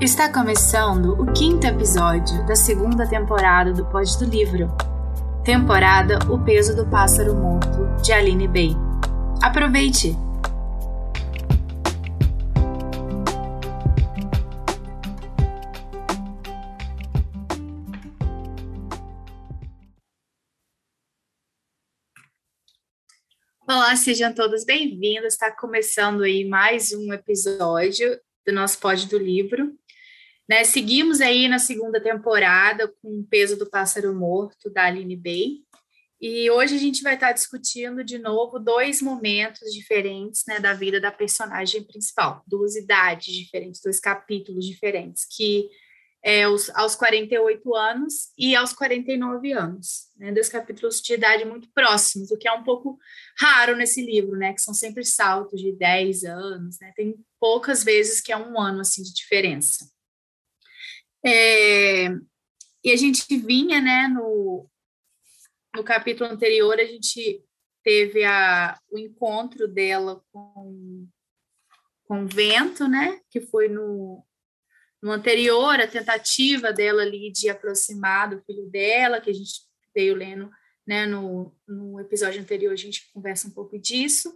Está começando o quinto episódio da segunda temporada do Pod do Livro. Temporada O Peso do Pássaro Morto, de Aline Bay. Aproveite! Olá, sejam todos bem-vindos. Está começando aí mais um episódio do nosso Pod do Livro. Né, seguimos aí na segunda temporada com o peso do pássaro morto da Aline Bay. E hoje a gente vai estar discutindo de novo dois momentos diferentes né, da vida da personagem principal, duas idades diferentes, dois capítulos diferentes, que é os, aos 48 anos e aos 49 anos, né, dois capítulos de idade muito próximos, o que é um pouco raro nesse livro, né, que são sempre saltos de 10 anos, né, tem poucas vezes que é um ano assim de diferença. É, e a gente vinha, né, no, no capítulo anterior, a gente teve a, o encontro dela com, com o vento, né, que foi no, no anterior, a tentativa dela ali de aproximar do filho dela, que a gente veio lendo, né, no, no episódio anterior, a gente conversa um pouco disso,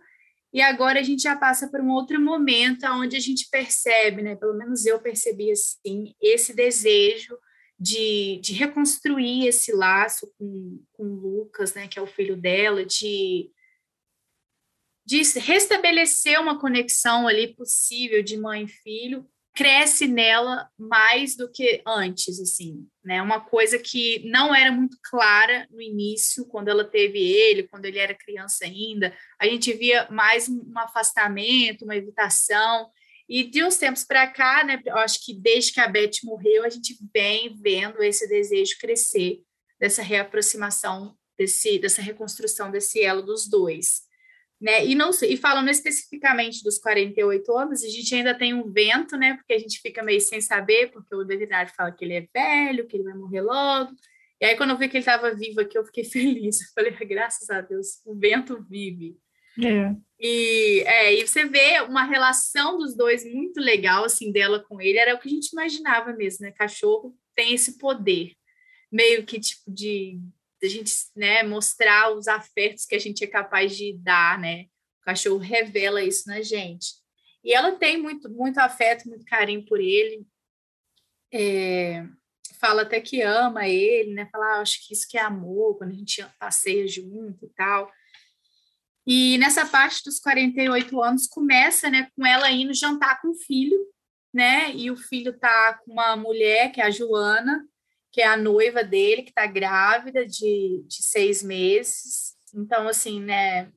e agora a gente já passa por um outro momento onde a gente percebe, né, pelo menos eu percebi assim, esse desejo de, de reconstruir esse laço com, com Lucas, né, que é o filho dela, de, de restabelecer uma conexão ali possível de mãe e filho, cresce nela mais do que antes, assim, né? Uma coisa que não era muito clara no início, quando ela teve ele, quando ele era criança ainda, a gente via mais um afastamento, uma evitação. E de uns tempos para cá, né? Eu acho que desde que a Beth morreu, a gente vem vendo esse desejo crescer dessa reaproximação, desse, dessa reconstrução desse elo dos dois. Né? E não e falando especificamente dos 48 anos, a gente ainda tem um vento, né? Porque a gente fica meio sem saber, porque o veterinário fala que ele é velho, que ele vai morrer logo. E aí, quando eu vi que ele estava vivo aqui, eu fiquei feliz. Eu falei, graças a Deus, o vento vive. É. E, é, e você vê uma relação dos dois muito legal, assim, dela com ele. Era o que a gente imaginava mesmo, né? Cachorro tem esse poder, meio que tipo de a gente né, mostrar os afetos que a gente é capaz de dar, né? O cachorro revela isso na gente. E ela tem muito, muito afeto, muito carinho por ele. É, fala até que ama ele, né? Fala, ah, acho que isso que é amor, quando a gente passeia junto e tal. E nessa parte dos 48 anos começa, né, com ela indo jantar com o filho, né? E o filho tá com uma mulher, que é a Joana, que é a noiva dele, que está grávida de, de seis meses. Então, assim, né?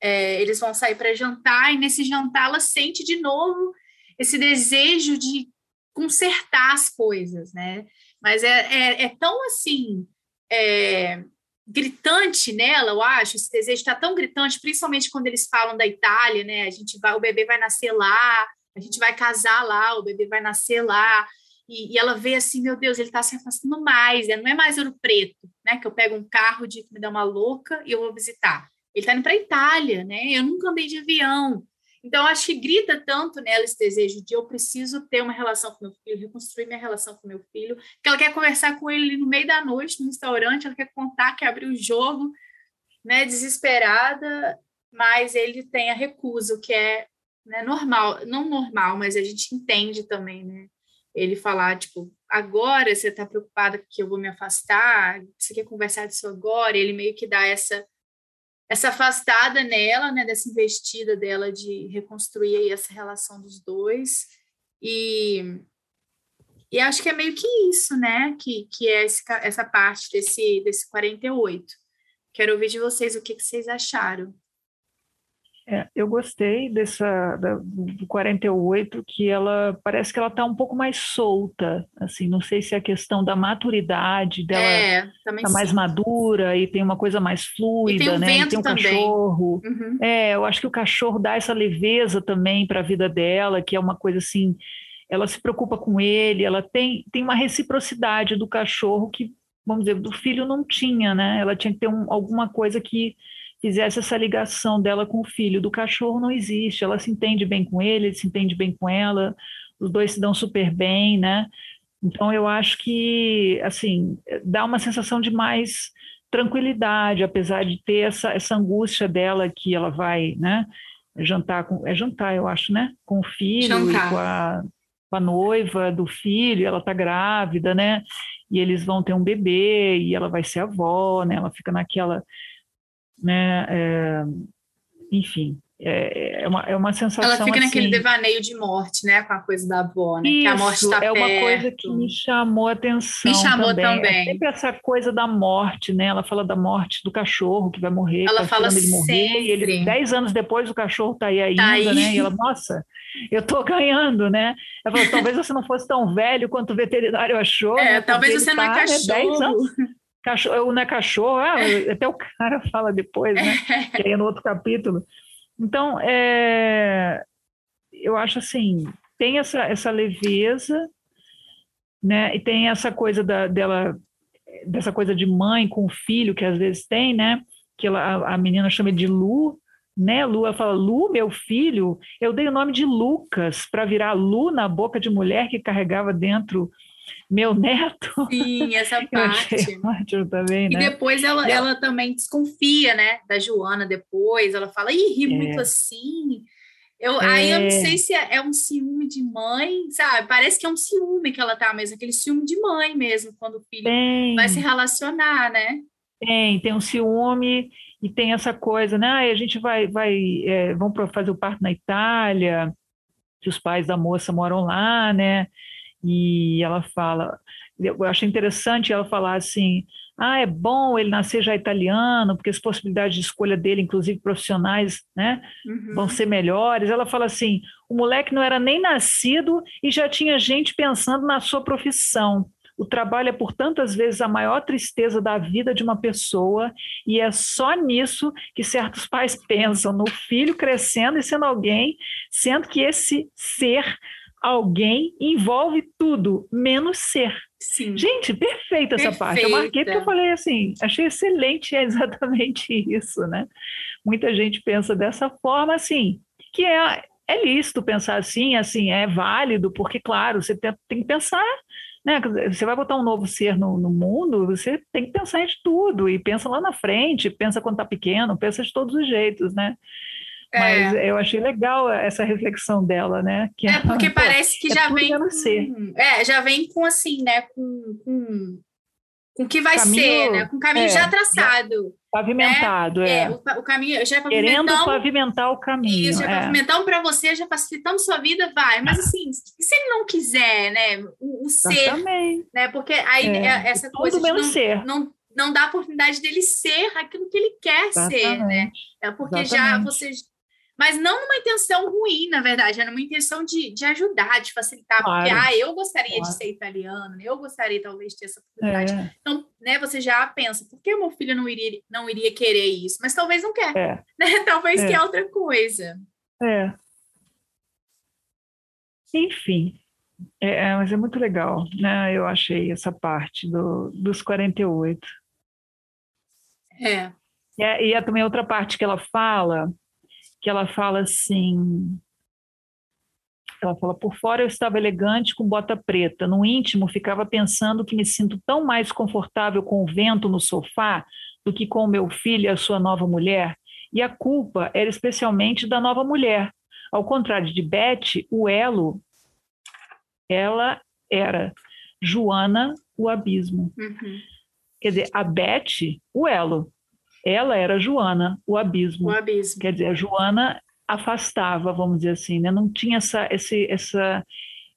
É, eles vão sair para jantar, e nesse jantar ela sente de novo esse desejo de consertar as coisas, né? Mas é, é, é tão assim. É, gritante nela, eu acho, esse desejo está tão gritante, principalmente quando eles falam da Itália, né? A gente vai, o bebê vai nascer lá, a gente vai casar lá, o bebê vai nascer lá. E, e, ela vê assim, meu Deus, ele está se afastando mais, né? não é mais Ouro Preto, né? Que eu pego um carro de que me dá uma louca e eu vou visitar. Ele está indo para a Itália, né? Eu nunca andei de avião. Então, acho que grita tanto nela esse desejo de eu preciso ter uma relação com meu filho, reconstruir minha relação com meu filho, que ela quer conversar com ele no meio da noite, no restaurante, ela quer contar que abriu o jogo, né? Desesperada, mas ele tem a recusa, o que é né, normal, não normal, mas a gente entende também, né? Ele falar, tipo, agora você está preocupada que eu vou me afastar, você quer conversar disso agora, ele meio que dá essa essa afastada nela, né, dessa investida dela de reconstruir essa relação dos dois, e, e acho que é meio que isso, né, que, que é esse, essa parte desse, desse 48. Quero ouvir de vocês o que, que vocês acharam. É, eu gostei dessa da, do 48, que ela parece que ela está um pouco mais solta, assim, não sei se é a questão da maturidade dela é, tá mais madura e tem uma coisa mais fluida, e tem um né? E tem um também. cachorro. Uhum. É, eu acho que o cachorro dá essa leveza também para a vida dela, que é uma coisa assim, ela se preocupa com ele, ela tem, tem uma reciprocidade do cachorro que vamos dizer, do filho não tinha, né? Ela tinha que ter um, alguma coisa que fizesse essa ligação dela com o filho. Do cachorro não existe, ela se entende bem com ele, ele se entende bem com ela, os dois se dão super bem, né? Então eu acho que assim dá uma sensação de mais tranquilidade, apesar de ter essa, essa angústia dela que ela vai, né? Jantar com é jantar, eu acho, né? Com o filho com a, com a noiva do filho, ela tá grávida, né? E eles vão ter um bebê e ela vai ser avó, né? Ela fica naquela né? É, enfim, é, é, uma, é uma sensação. Ela fica assim, naquele devaneio de morte, né? Com a coisa da avó, né? Isso, que a morte está é uma perto. coisa que me chamou a atenção. Me chamou também. também. É sempre essa coisa da morte, né? Ela fala da morte do cachorro que vai morrer. Ela tá fala ele morrer, sempre. E ele, dez anos depois o cachorro está aí ainda, tá aí. né? E ela, nossa, eu estou ganhando, né? Ela falou, talvez você não fosse tão velho quanto o veterinário achou. É, né? talvez você não é tá, cachorro. Né? 10 anos cachorro, não é cachorro, ah, até o cara fala depois, né? Que aí é no outro capítulo. Então, é, eu acho assim, tem essa, essa leveza, né? E tem essa coisa da, dela, dessa coisa de mãe com filho que às vezes tem, né? Que ela, a, a menina chama de Lu, né, Lu? Ela fala, Lu, meu filho, eu dei o nome de Lucas para virar Lu na boca de mulher que carregava dentro meu neto. Sim, essa parte. ótimo também, né? E depois ela, ela também desconfia, né, da Joana depois, ela fala, ih, ri é. muito assim. Eu, é. Aí eu não sei se é, é, um ciúme de mãe, sabe? Parece que é um ciúme que ela tá mesmo, aquele ciúme de mãe mesmo, quando o filho tem. vai se relacionar, né? Tem, tem um ciúme e tem essa coisa, né? Ah, a gente vai, vai é, vamos fazer o parto na Itália, que os pais da moça moram lá, né? E ela fala, eu achei interessante ela falar assim, ah, é bom ele nascer já italiano, porque as possibilidades de escolha dele, inclusive profissionais, né, uhum. vão ser melhores. Ela fala assim, o moleque não era nem nascido e já tinha gente pensando na sua profissão. O trabalho é por tantas vezes a maior tristeza da vida de uma pessoa, e é só nisso que certos pais pensam, no filho crescendo e sendo alguém, sendo que esse ser alguém envolve tudo, menos ser. Sim. Gente, perfeita essa parte. Eu marquei porque eu falei assim, achei excelente, é exatamente isso, né? Muita gente pensa dessa forma, assim, que é, é lícito pensar assim, assim, é válido, porque, claro, você tem, tem que pensar né? Você vai botar um novo ser no, no, mundo, você tem que pensar em tudo e pensa lá na frente, pensa quando está pequeno, pensa de todos os jeitos, né? Mas é. eu achei legal essa reflexão dela, né? Que é porque parece que é já vem com, é, já vem com assim, né? Com, com, com o que vai caminho, ser, né? Com o caminho é, já traçado. Pavimentado, né? é. é. O, o, caminho já Querendo pavimentar o caminho. Isso, já é. pavimentando para você, já facilitando sua vida, vai. Mas assim, se ele não quiser, né? O, o ser, né? Porque aí é. é essa Tudo coisa menos não, ser. não não dá a oportunidade dele ser aquilo que ele quer Exatamente. ser, né? É porque Exatamente. já você mas não numa intenção ruim, na verdade, era uma intenção de, de ajudar, de facilitar, claro. porque ah, eu gostaria claro. de ser italiano, eu gostaria talvez de ter essa oportunidade. É. Então, né, você já pensa, por que meu filho não iria, não iria querer isso? Mas talvez não quer, é. né? Talvez é. quer outra coisa. É. Enfim, é, é, mas é muito legal, né? Eu achei essa parte do, dos 48. É. E, é, e é também outra parte que ela fala que ela fala assim. Ela fala: por fora eu estava elegante com bota preta, no íntimo ficava pensando que me sinto tão mais confortável com o vento no sofá do que com o meu filho e a sua nova mulher. E a culpa era especialmente da nova mulher. Ao contrário de Beth, o elo, ela era Joana, o abismo. Uhum. Quer dizer, a Beth, o elo. Ela era Joana, o abismo. O abismo. Quer dizer, a Joana afastava, vamos dizer assim, né? não tinha essa, esse, essa,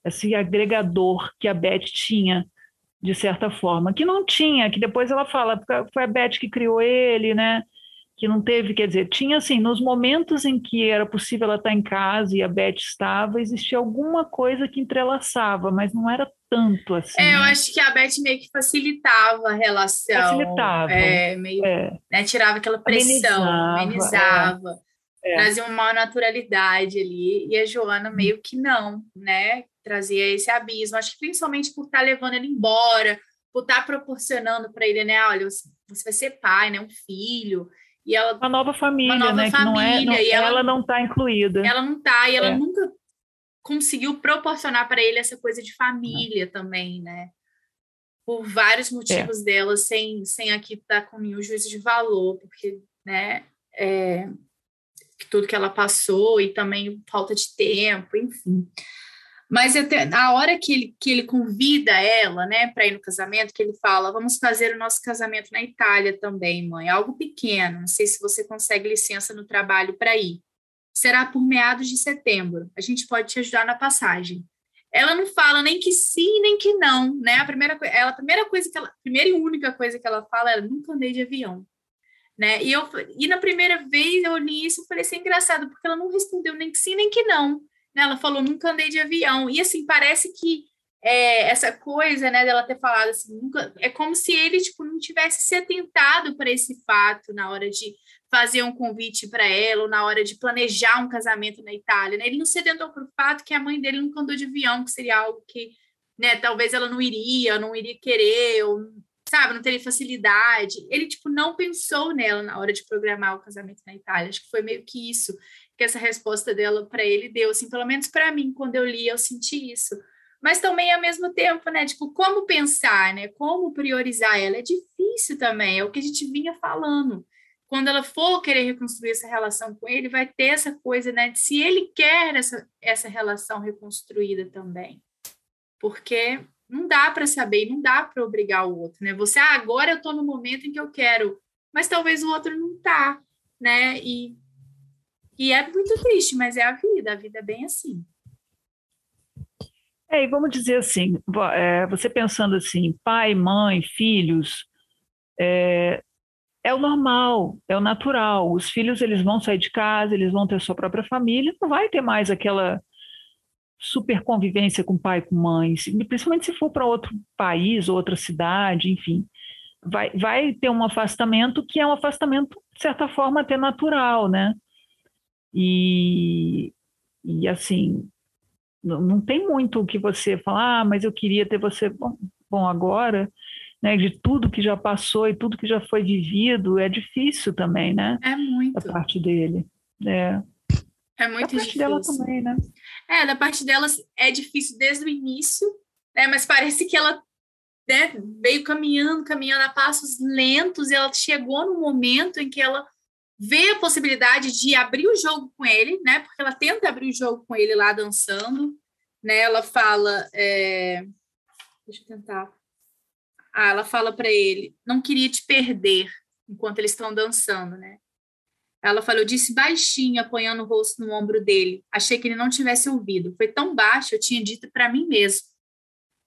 esse agregador que a Beth tinha, de certa forma, que não tinha, que depois ela fala, foi a Beth que criou ele, né? que não teve, quer dizer, tinha assim, nos momentos em que era possível ela estar em casa e a Beth estava, existia alguma coisa que entrelaçava, mas não era tanto assim. É, eu acho que a Beth meio que facilitava a relação. Facilitava. É, meio, é. Né, tirava aquela pressão, amenizava, amenizava é. trazia uma naturalidade ali, e a Joana hum. meio que não, né, trazia esse abismo, acho que principalmente por estar levando ele embora, tá proporcionando para ele, né? Olha, você vai ser pai, né? Um filho. E ela, uma nova família, uma nova né? Família, não é, não, e ela, ela não está incluída. Ela não está, e ela é. nunca conseguiu proporcionar para ele essa coisa de família também, né? Por vários motivos é. dela, sem, sem aqui estar tá com nenhum juízo de valor, porque, né? É, tudo que ela passou e também falta de tempo, enfim. Mas até, a hora que ele, que ele convida ela, né, para ir no casamento, que ele fala: vamos fazer o nosso casamento na Itália também, mãe, algo pequeno. Não sei se você consegue licença no trabalho para ir. Será por meados de setembro. A gente pode te ajudar na passagem. Ela não fala nem que sim, nem que não, né? A primeira, ela, a primeira coisa que ela, primeira e única coisa que ela fala é: nunca andei de avião. Né? E, eu, e na primeira vez eu li isso e falei assim, engraçado, porque ela não respondeu nem que sim, nem que não. Né? Ela falou, nunca andei de avião. E assim, parece que é, essa coisa, né, dela ter falado assim, nunca, é como se ele tipo não tivesse se atentado para esse fato na hora de fazer um convite para ela ou na hora de planejar um casamento na Itália, né? Ele não se atentou para o fato que a mãe dele nunca andou de avião, que seria algo que, né, talvez ela não iria, não iria querer, ou sabe, não teria facilidade. Ele tipo não pensou nela na hora de programar o casamento na Itália. Acho que foi meio que isso que essa resposta dela para ele deu, assim, pelo menos para mim, quando eu li, eu senti isso. Mas também, ao mesmo tempo, né, tipo, como pensar, né, como priorizar ela, é difícil também, é o que a gente vinha falando. Quando ela for querer reconstruir essa relação com ele, vai ter essa coisa, né, de se ele quer essa, essa relação reconstruída também. Porque não dá para saber, não dá para obrigar o outro, né? Você, ah, agora eu estou no momento em que eu quero, mas talvez o outro não tá, né? E e é muito triste, mas é a vida, a vida é bem assim. É, e vamos dizer assim, é, você pensando assim, pai, mãe, filhos, é, é o normal, é o natural. Os filhos eles vão sair de casa, eles vão ter sua própria família, não vai ter mais aquela super convivência com pai com mãe, principalmente se for para outro país, outra cidade, enfim. Vai, vai ter um afastamento que é um afastamento, de certa forma, até natural, né? E, e assim, não, não tem muito o que você falar, ah, mas eu queria ter você bom, bom agora, né, de tudo que já passou e tudo que já foi vivido, é difícil também, né? É muito. Da parte dele. É. É muito da parte difícil. dela também, né? É, da parte dela é difícil desde o início, né? Mas parece que ela né, veio caminhando, caminhando a passos lentos, e ela chegou no momento em que ela vê a possibilidade de abrir o jogo com ele, né? Porque ela tenta abrir o jogo com ele lá dançando, né? Ela fala, é... deixa eu tentar. Ah, ela fala para ele, não queria te perder enquanto eles estão dançando, né? Ela falou, eu disse baixinho, apoiando o rosto no ombro dele. Achei que ele não tivesse ouvido. Foi tão baixo, eu tinha dito para mim mesmo.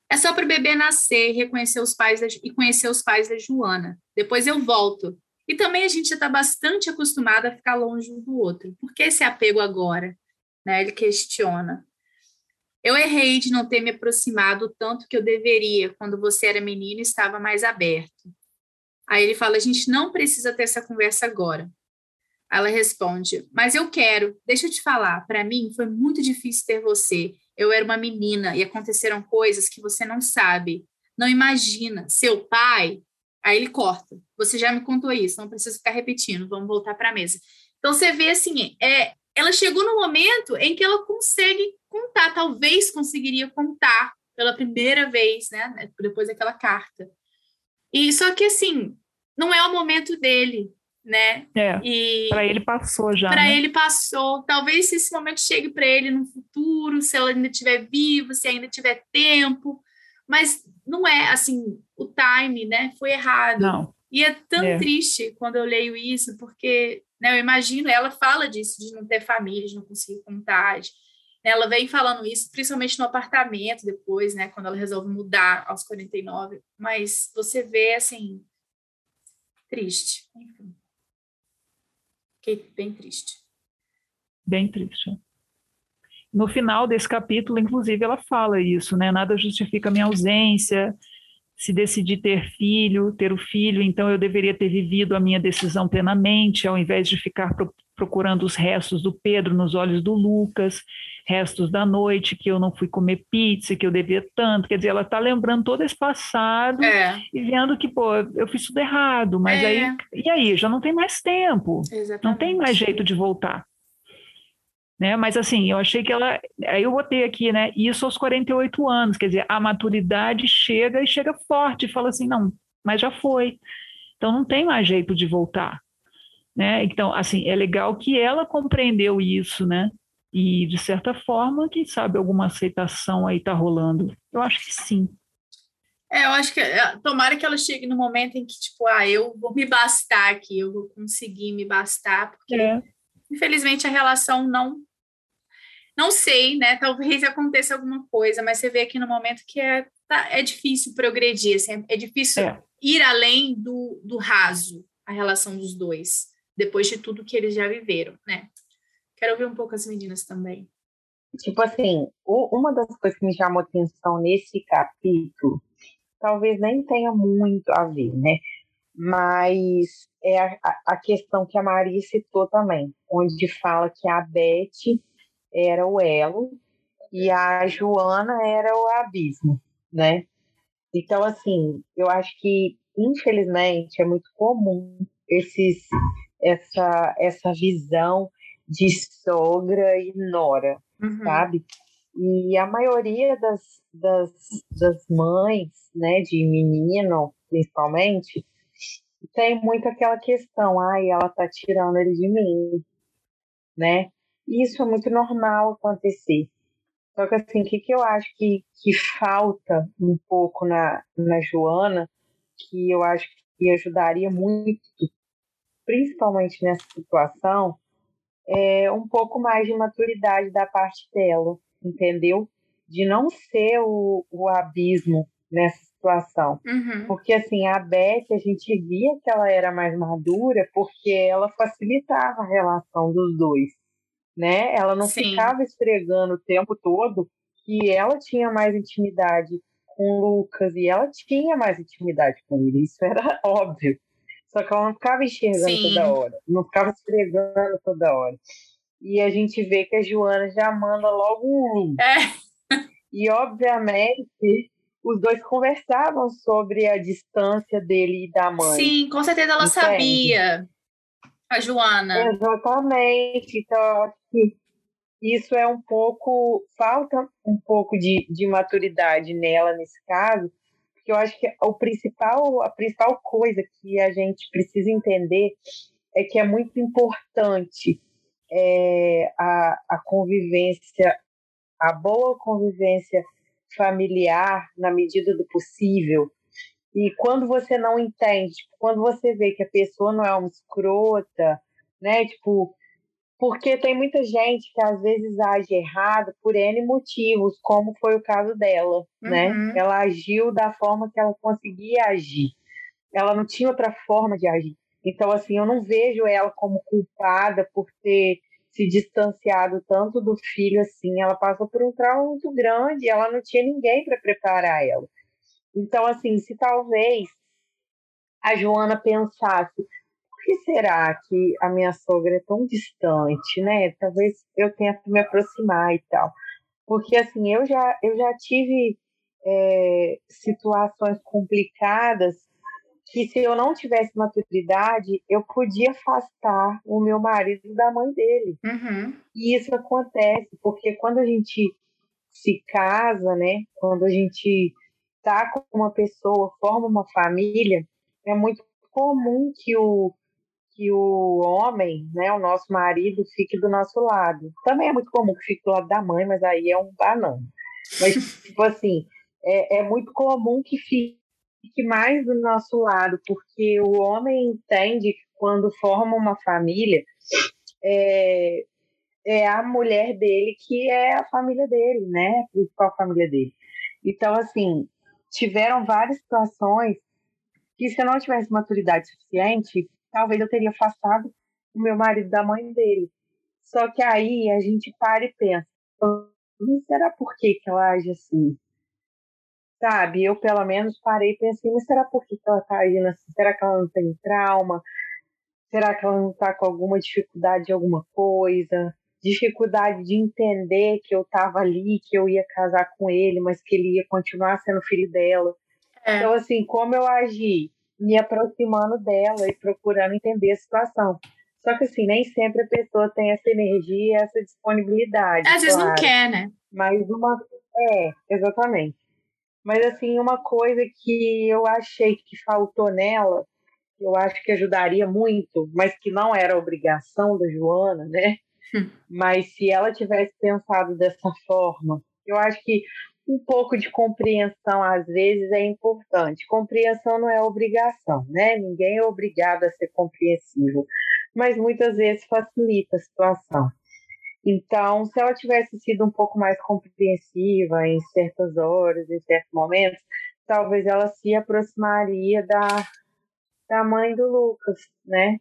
É só para o bebê nascer e reconhecer os pais da, e conhecer os pais da Joana. Depois eu volto. E também a gente já está bastante acostumado a ficar longe um do outro. Por que esse apego agora? Né? Ele questiona. Eu errei de não ter me aproximado tanto que eu deveria quando você era menino e estava mais aberto. Aí ele fala: a gente não precisa ter essa conversa agora. Ela responde: mas eu quero. Deixa eu te falar. Para mim foi muito difícil ter você. Eu era uma menina e aconteceram coisas que você não sabe. Não imagina. Seu pai Aí ele corta. Você já me contou isso, não precisa ficar repetindo, vamos voltar para a mesa. Então você vê assim, é, ela chegou no momento em que ela consegue contar, talvez conseguiria contar pela primeira vez, né, depois daquela carta. E só que assim, não é o momento dele, né? É. Para ele passou já. Para né? ele passou. Talvez esse momento chegue para ele no futuro, se ela ainda estiver viva, se ainda tiver tempo. Mas não é assim, o time, né? Foi errado. Não. E é tão é. triste quando eu leio isso, porque né, eu imagino, ela fala disso, de não ter família, de não conseguir contar. Ela vem falando isso, principalmente no apartamento depois, né? Quando ela resolve mudar aos 49. Mas você vê, assim, triste. Enfim. Fiquei bem triste. Bem triste. No final desse capítulo, inclusive, ela fala isso, né? Nada justifica minha ausência, se decidi ter filho, ter o filho, então eu deveria ter vivido a minha decisão plenamente, ao invés de ficar pro procurando os restos do Pedro nos olhos do Lucas, restos da noite, que eu não fui comer pizza, que eu devia tanto. Quer dizer, ela está lembrando todo esse passado é. e vendo que, pô, eu fiz tudo errado, mas é. aí, e aí? Já não tem mais tempo, Exatamente. não tem mais jeito de voltar. Né? Mas assim, eu achei que ela. Aí eu botei aqui, né? Isso aos 48 anos, quer dizer, a maturidade chega e chega forte, fala assim, não, mas já foi. Então não tem mais jeito de voltar. Né? Então, assim, é legal que ela compreendeu isso, né? E, de certa forma, quem sabe alguma aceitação aí está rolando. Eu acho que sim. É, eu acho que é, tomara que ela chegue no momento em que, tipo, ah, eu vou me bastar aqui, eu vou conseguir me bastar, porque é. Infelizmente a relação não não sei, né? Talvez aconteça alguma coisa, mas você vê aqui no momento que é, tá, é difícil progredir, assim, é difícil é. ir além do, do raso, a relação dos dois, depois de tudo que eles já viveram, né? Quero ouvir um pouco as meninas também. Tipo assim, uma das coisas que me chamou atenção nesse capítulo, talvez nem tenha muito a ver, né? Mas é a, a questão que a Maria citou também, onde fala que a Beth era o elo e a Joana era o abismo, né? Então, assim, eu acho que, infelizmente, é muito comum esses, essa, essa visão de sogra e nora, uhum. sabe? E a maioria das, das, das mães, né, de menino, principalmente, tem muito aquela questão, ai, ela tá tirando ele de mim, né? isso é muito normal acontecer. Só que assim, o que, que eu acho que, que falta um pouco na, na Joana, que eu acho que ajudaria muito, principalmente nessa situação, é um pouco mais de maturidade da parte dela, entendeu? De não ser o, o abismo nessa situação. Uhum. Porque assim, a Beth, a gente via que ela era mais madura porque ela facilitava a relação dos dois né? Ela não Sim. ficava esfregando o tempo todo que ela tinha mais intimidade com o Lucas e ela tinha mais intimidade com ele, isso era óbvio. Só que ela não ficava enxergando Sim. toda hora, não ficava esfregando toda hora. E a gente vê que a Joana já manda logo um. É. E, obviamente, os dois conversavam sobre a distância dele e da mãe. Sim, com certeza ela Entende? sabia a Joana. Exatamente. Então, acho que isso é um pouco. Falta um pouco de, de maturidade nela nesse caso, porque eu acho que o principal, a principal coisa que a gente precisa entender é que é muito importante é, a, a convivência, a boa convivência familiar na medida do possível, e quando você não entende, tipo, quando você vê que a pessoa não é uma escrota, né? Tipo, porque tem muita gente que às vezes age errado por N motivos, como foi o caso dela, né? uhum. né? Ela agiu da forma que ela conseguia agir. Ela não tinha outra forma de agir. Então, assim, eu não vejo ela como culpada por ter se distanciado tanto do filho assim. Ela passou por um trauma muito grande, ela não tinha ninguém para preparar ela. Então, assim, se talvez a Joana pensasse, por que será que a minha sogra é tão distante, né? Talvez eu tenha que me aproximar e tal. Porque, assim, eu já, eu já tive é, situações complicadas que se eu não tivesse maturidade, eu podia afastar o meu marido da mãe dele. Uhum. E isso acontece, porque quando a gente se casa, né? Quando a gente está com uma pessoa, forma uma família, é muito comum que o que o homem, né, o nosso marido, fique do nosso lado. Também é muito comum que fique do lado da mãe, mas aí é um banana. Mas, tipo assim, é, é muito comum que fique mais do nosso lado, porque o homem entende que quando forma uma família, é, é a mulher dele que é a família dele, né? A principal família dele. Então, assim, tiveram várias situações que se eu não tivesse maturidade suficiente, talvez eu teria afastado o meu marido da mãe dele. Só que aí a gente para e pensa, será por que, que ela age assim? Sabe? Eu, pelo menos, parei e pensei, mas será por que ela tá agindo assim? Será que ela não tem trauma? Será que ela não tá com alguma dificuldade de alguma coisa? Dificuldade de entender que eu tava ali, que eu ia casar com ele, mas que ele ia continuar sendo filho dela. É. Então, assim, como eu agi? Me aproximando dela e procurando entender a situação. Só que, assim, nem sempre a pessoa tem essa energia, essa disponibilidade. Às claro. vezes não quer, né? Mas uma. É, exatamente. Mas, assim, uma coisa que eu achei que faltou nela, eu acho que ajudaria muito, mas que não era obrigação da Joana, né? Hum. Mas se ela tivesse pensado dessa forma, eu acho que um pouco de compreensão às vezes é importante. Compreensão não é obrigação, né? Ninguém é obrigado a ser compreensivo, mas muitas vezes facilita a situação. Então, se ela tivesse sido um pouco mais compreensiva em certas horas, em certos momentos, talvez ela se aproximaria da, da mãe do Lucas, né?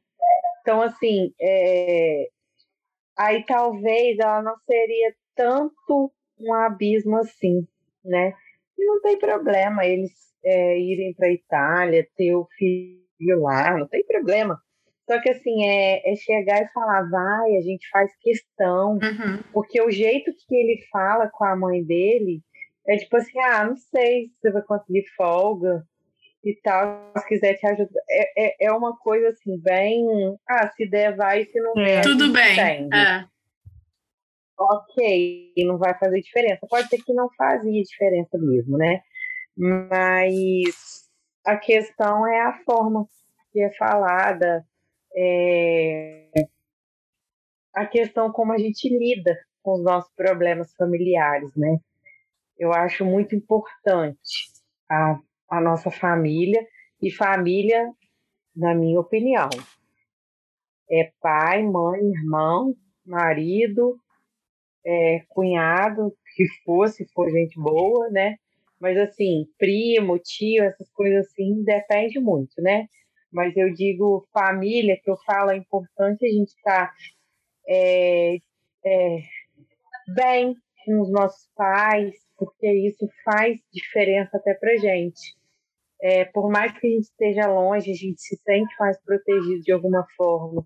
Então, assim, é... aí talvez ela não seria tanto um abismo assim, né? E não tem problema eles é, irem para a Itália, ter o filho lá, não tem problema. Só que assim, é, é chegar e falar, vai, a gente faz questão. Uhum. Porque o jeito que ele fala com a mãe dele é tipo assim, ah, não sei se você vai conseguir folga e tal, se quiser te ajudar. É, é, é uma coisa assim, bem. Ah, se der, vai, se não der. Tudo bem. É. Ok, não vai fazer diferença. Pode ser que não fazia diferença mesmo, né? Mas a questão é a forma que é falada, é, a questão como a gente lida com os nossos problemas familiares, né? Eu acho muito importante a, a nossa família e família, na minha opinião, é pai, mãe, irmão, marido, é, cunhado, que fosse, for gente boa, né? Mas assim, primo, tio, essas coisas assim, depende muito, né? Mas eu digo família, que eu falo, é importante a gente estar tá, é, é, bem com os nossos pais, porque isso faz diferença até para gente. É, por mais que a gente esteja longe, a gente se sente mais protegido de alguma forma,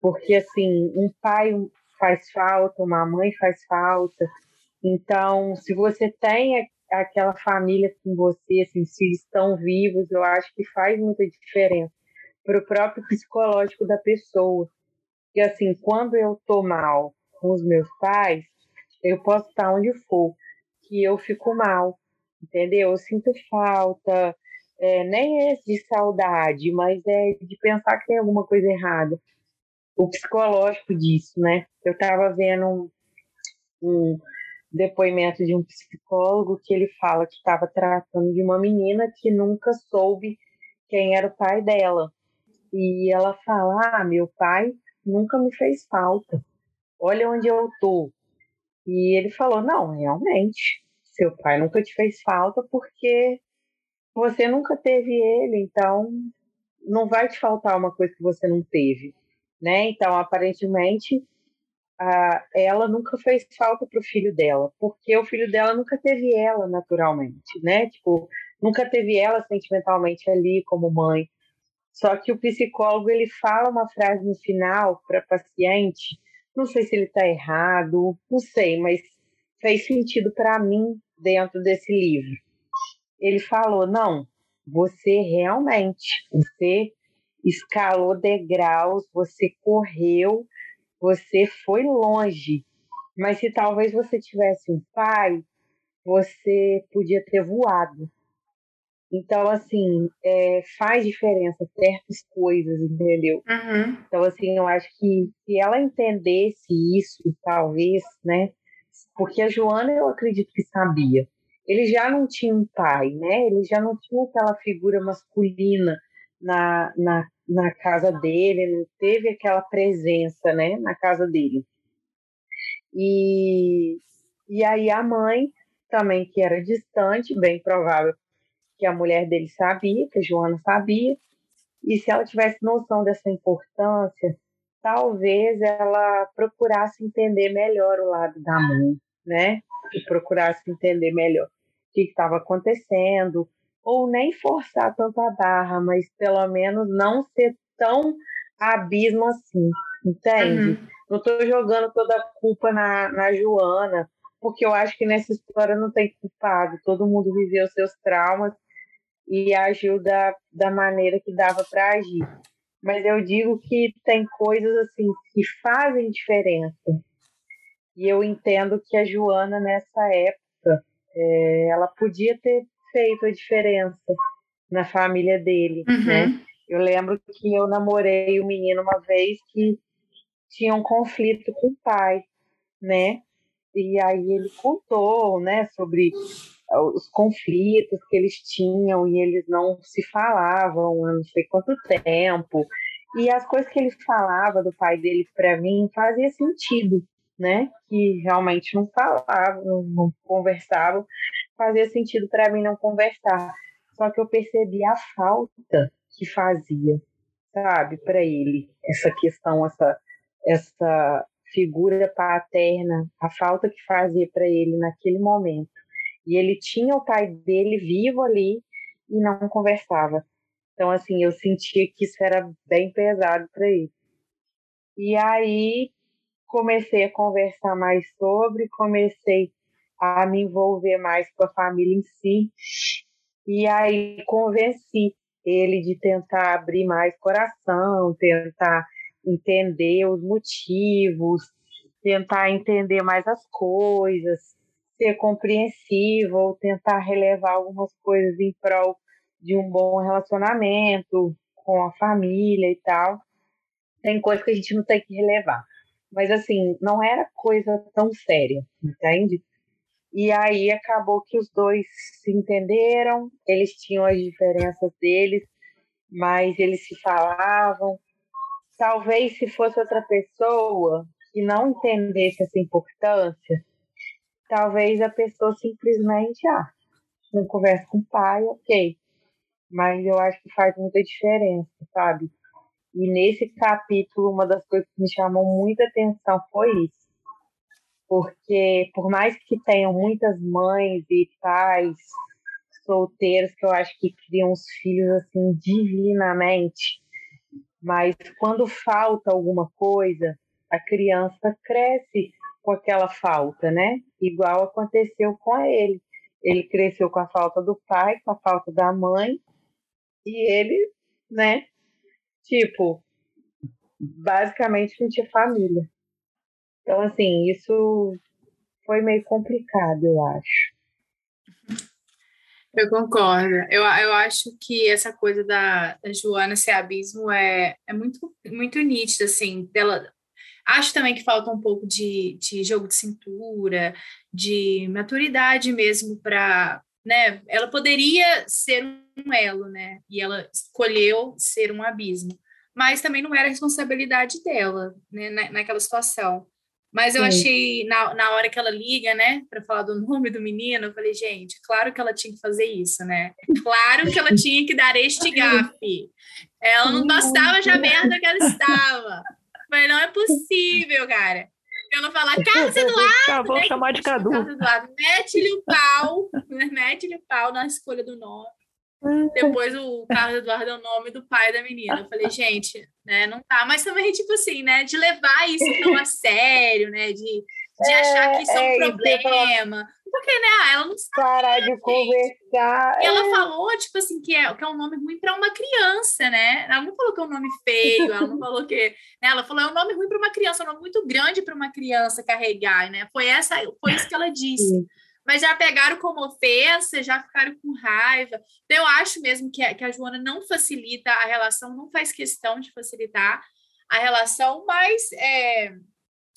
porque assim, um pai faz falta, uma mãe faz falta. Então, se você tem aquela família com você, assim, se estão vivos, eu acho que faz muita diferença para o próprio psicológico da pessoa. E assim, quando eu tô mal com os meus pais, eu posso estar onde for, que eu fico mal, entendeu? Eu sinto falta, é, nem é de saudade, mas é de pensar que tem alguma coisa errada. O psicológico disso, né? Eu estava vendo um, um depoimento de um psicólogo que ele fala que estava tratando de uma menina que nunca soube quem era o pai dela. E ela fala: Ah, meu pai nunca me fez falta. Olha onde eu tô. E ele falou: Não, realmente, seu pai nunca te fez falta porque você nunca teve ele, então não vai te faltar uma coisa que você não teve, né? Então, aparentemente, a, ela nunca fez falta pro filho dela, porque o filho dela nunca teve ela naturalmente, né? Tipo, nunca teve ela sentimentalmente ali como mãe. Só que o psicólogo ele fala uma frase no final para paciente, não sei se ele está errado, não sei, mas fez sentido para mim dentro desse livro. Ele falou: não, você realmente, você escalou degraus, você correu, você foi longe. Mas se talvez você tivesse um pai, você podia ter voado. Então, assim, é, faz diferença certas coisas, entendeu? Uhum. Então, assim, eu acho que se ela entendesse isso, talvez, né? Porque a Joana, eu acredito que sabia. Ele já não tinha um pai, né? Ele já não tinha aquela figura masculina na, na, na casa dele, não teve aquela presença, né? Na casa dele. E, e aí a mãe, também que era distante, bem provável que a mulher dele sabia, que a Joana sabia, e se ela tivesse noção dessa importância, talvez ela procurasse entender melhor o lado da mãe, né? E procurasse entender melhor. que estava acontecendo, ou nem forçar tanto a barra, mas pelo menos não ser tão abismo assim, entende? Uhum. Não estou jogando toda a culpa na, na Joana, porque eu acho que nessa história não tem culpado, todo mundo viveu seus traumas e agiu da, da maneira que dava para agir. Mas eu digo que tem coisas assim que fazem diferença. E eu entendo que a Joana, nessa época, é, ela podia ter feito a diferença na família dele, uhum. né? Eu lembro que eu namorei o um menino uma vez que tinha um conflito com o pai, né? E aí ele contou, né, sobre os conflitos que eles tinham e eles não se falavam há não sei quanto tempo. E as coisas que ele falava do pai dele para mim fazia sentido, né? Que realmente não falavam, não, não conversavam, fazia sentido para mim não conversar. Só que eu percebi a falta que fazia, sabe, para ele essa questão, essa essa figura paterna, a falta que fazia para ele naquele momento. E ele tinha o pai dele vivo ali e não conversava. Então, assim, eu sentia que isso era bem pesado para ele. E aí comecei a conversar mais sobre, comecei a me envolver mais com a família em si. E aí convenci ele de tentar abrir mais coração, tentar entender os motivos, tentar entender mais as coisas, ser compreensivo, tentar relevar algumas coisas em prol de um bom relacionamento com a família e tal. Tem coisas que a gente não tem que relevar. Mas assim, não era coisa tão séria, entende? E aí acabou que os dois se entenderam, eles tinham as diferenças deles, mas eles se falavam. Talvez se fosse outra pessoa que não entendesse essa importância, talvez a pessoa simplesmente, ah, não conversa com o pai, ok. Mas eu acho que faz muita diferença, sabe? E nesse capítulo, uma das coisas que me chamou muita atenção foi isso. Porque, por mais que tenham muitas mães e pais solteiros que eu acho que criam os filhos assim divinamente, mas quando falta alguma coisa, a criança cresce com aquela falta, né? Igual aconteceu com ele. Ele cresceu com a falta do pai, com a falta da mãe, e ele, né? Tipo, basicamente não tinha família. Então, assim, isso foi meio complicado, eu acho. Eu concordo. Eu, eu acho que essa coisa da, da Joana ser abismo é, é muito, muito nítida, assim, dela. Acho também que falta um pouco de, de jogo de cintura, de maturidade mesmo para, né? Ela poderia ser um elo, né? E ela escolheu ser um abismo, mas também não era responsabilidade dela, né? naquela situação. Mas eu Sim. achei, na, na hora que ela liga, né, para falar do nome do menino, eu falei, gente, claro que ela tinha que fazer isso, né? Claro que ela tinha que dar este gafe. Ela não bastava já merda que ela estava. Mas não é possível, cara. Ela falar, Carlos Eduardo. Vou né? chamar de Cadu. Mete-lhe o pau, mete-lhe o pau na escolha do nome. Depois o Carlos Eduardo é o nome do pai da menina. Eu falei, gente, né, não tá. Mas também, tipo assim, né, de levar isso tão a sério, né, de, de é, achar que isso é, um é, problema. Porque, né, ela não sabe. Parar de conversar. E ela é. falou, tipo assim, que é, que é um nome ruim para uma criança, né? Ela não falou que é um nome feio, ela não falou que. Né, ela falou, é um nome ruim para uma criança, é um nome muito grande para uma criança carregar, né? Foi, essa, foi isso que ela disse. Mas já pegaram como ofensa, já ficaram com raiva. Então, eu acho mesmo que a, que a Joana não facilita a relação, não faz questão de facilitar a relação, mas é,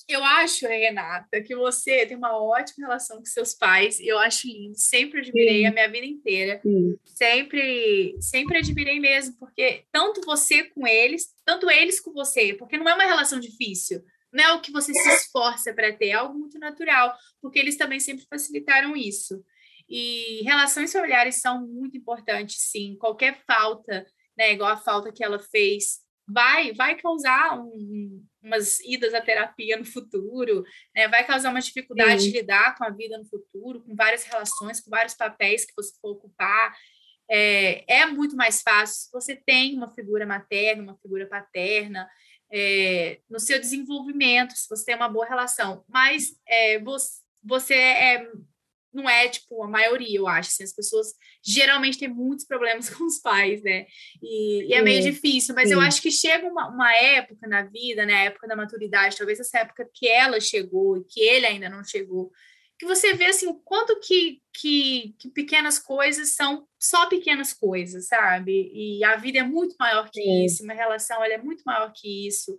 eu acho, Renata, que você tem uma ótima relação com seus pais. Eu acho lindo, sempre admirei Sim. a minha vida inteira. Sim. Sempre, sempre admirei mesmo, porque tanto você com eles, tanto eles com você, porque não é uma relação difícil não é o que você se esforça para ter, é algo muito natural, porque eles também sempre facilitaram isso. E relações familiares são muito importantes, sim. Qualquer falta, né, igual a falta que ela fez vai vai causar um, umas idas à terapia no futuro, né? vai causar uma dificuldade Sim. de lidar com a vida no futuro, com várias relações, com vários papéis que você for ocupar. É, é muito mais fácil se você tem uma figura materna, uma figura paterna, é, no seu desenvolvimento, se você tem uma boa relação. Mas é, você, é não é tipo a maioria, eu acho. Assim, as pessoas geralmente têm muitos problemas com os pais, né? E, e é meio difícil, mas sim. eu acho que chega uma, uma, época na vida, né? A época da maturidade, talvez essa época que ela chegou e que ele ainda não chegou, que você vê assim quanto que, que, que, pequenas coisas são só pequenas coisas, sabe? E a vida é muito maior que sim. isso, uma relação ela é muito maior que isso.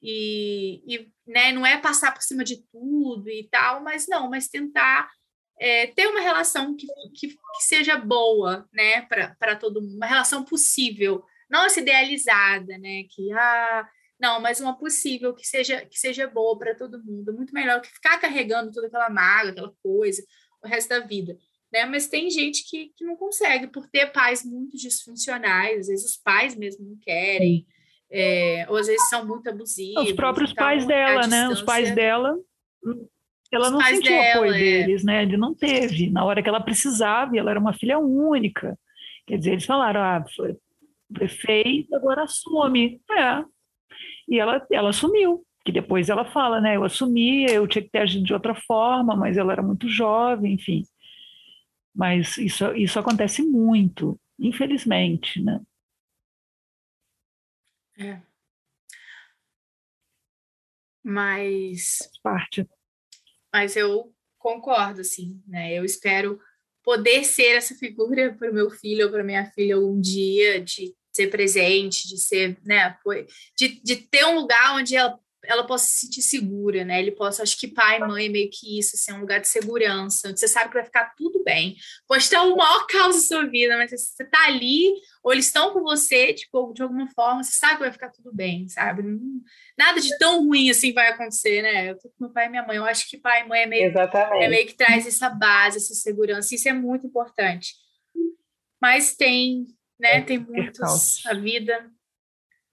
E, e né, não é passar por cima de tudo e tal, mas não, mas tentar é, ter uma relação que, que, que seja boa, né, para todo mundo, uma relação possível, não essa idealizada, né, que, ah, não, mas uma possível que seja, que seja boa para todo mundo, muito melhor que ficar carregando toda aquela mágoa, aquela coisa, o resto da vida. Né? Mas tem gente que, que não consegue, por ter pais muito disfuncionais, às vezes os pais mesmo não querem, é, ou às vezes são muito abusivos. Os próprios pais dela, né? Os pais dela ela não sentiu o apoio é. deles, né? Ele não teve. Na hora que ela precisava, e ela era uma filha única. Quer dizer, eles falaram, ah, foi prefeito, agora assume. É. E ela, ela assumiu. Que depois ela fala, né? Eu assumi, eu tinha que ter agido de outra forma, mas ela era muito jovem, enfim. Mas isso, isso acontece muito, infelizmente, né? É. Mas. Parte mas eu concordo, assim, né? Eu espero poder ser essa figura para o meu filho ou para minha filha um dia, de ser presente, de ser, né, de, de ter um lugar onde ela ela possa se sentir segura, né? Ele possa, acho que pai, mãe, meio que isso, assim, é um lugar de segurança, onde você sabe que vai ficar tudo bem. Pode estar o maior caos da sua vida, mas você tá ali, ou eles estão com você, tipo, de alguma forma, você sabe que vai ficar tudo bem, sabe? Nada de tão ruim assim vai acontecer, né? Eu tô com meu pai e minha mãe, eu acho que pai e mãe é meio, é meio que traz essa base, essa segurança, isso é muito importante. Mas tem, né? Tem muitos, a vida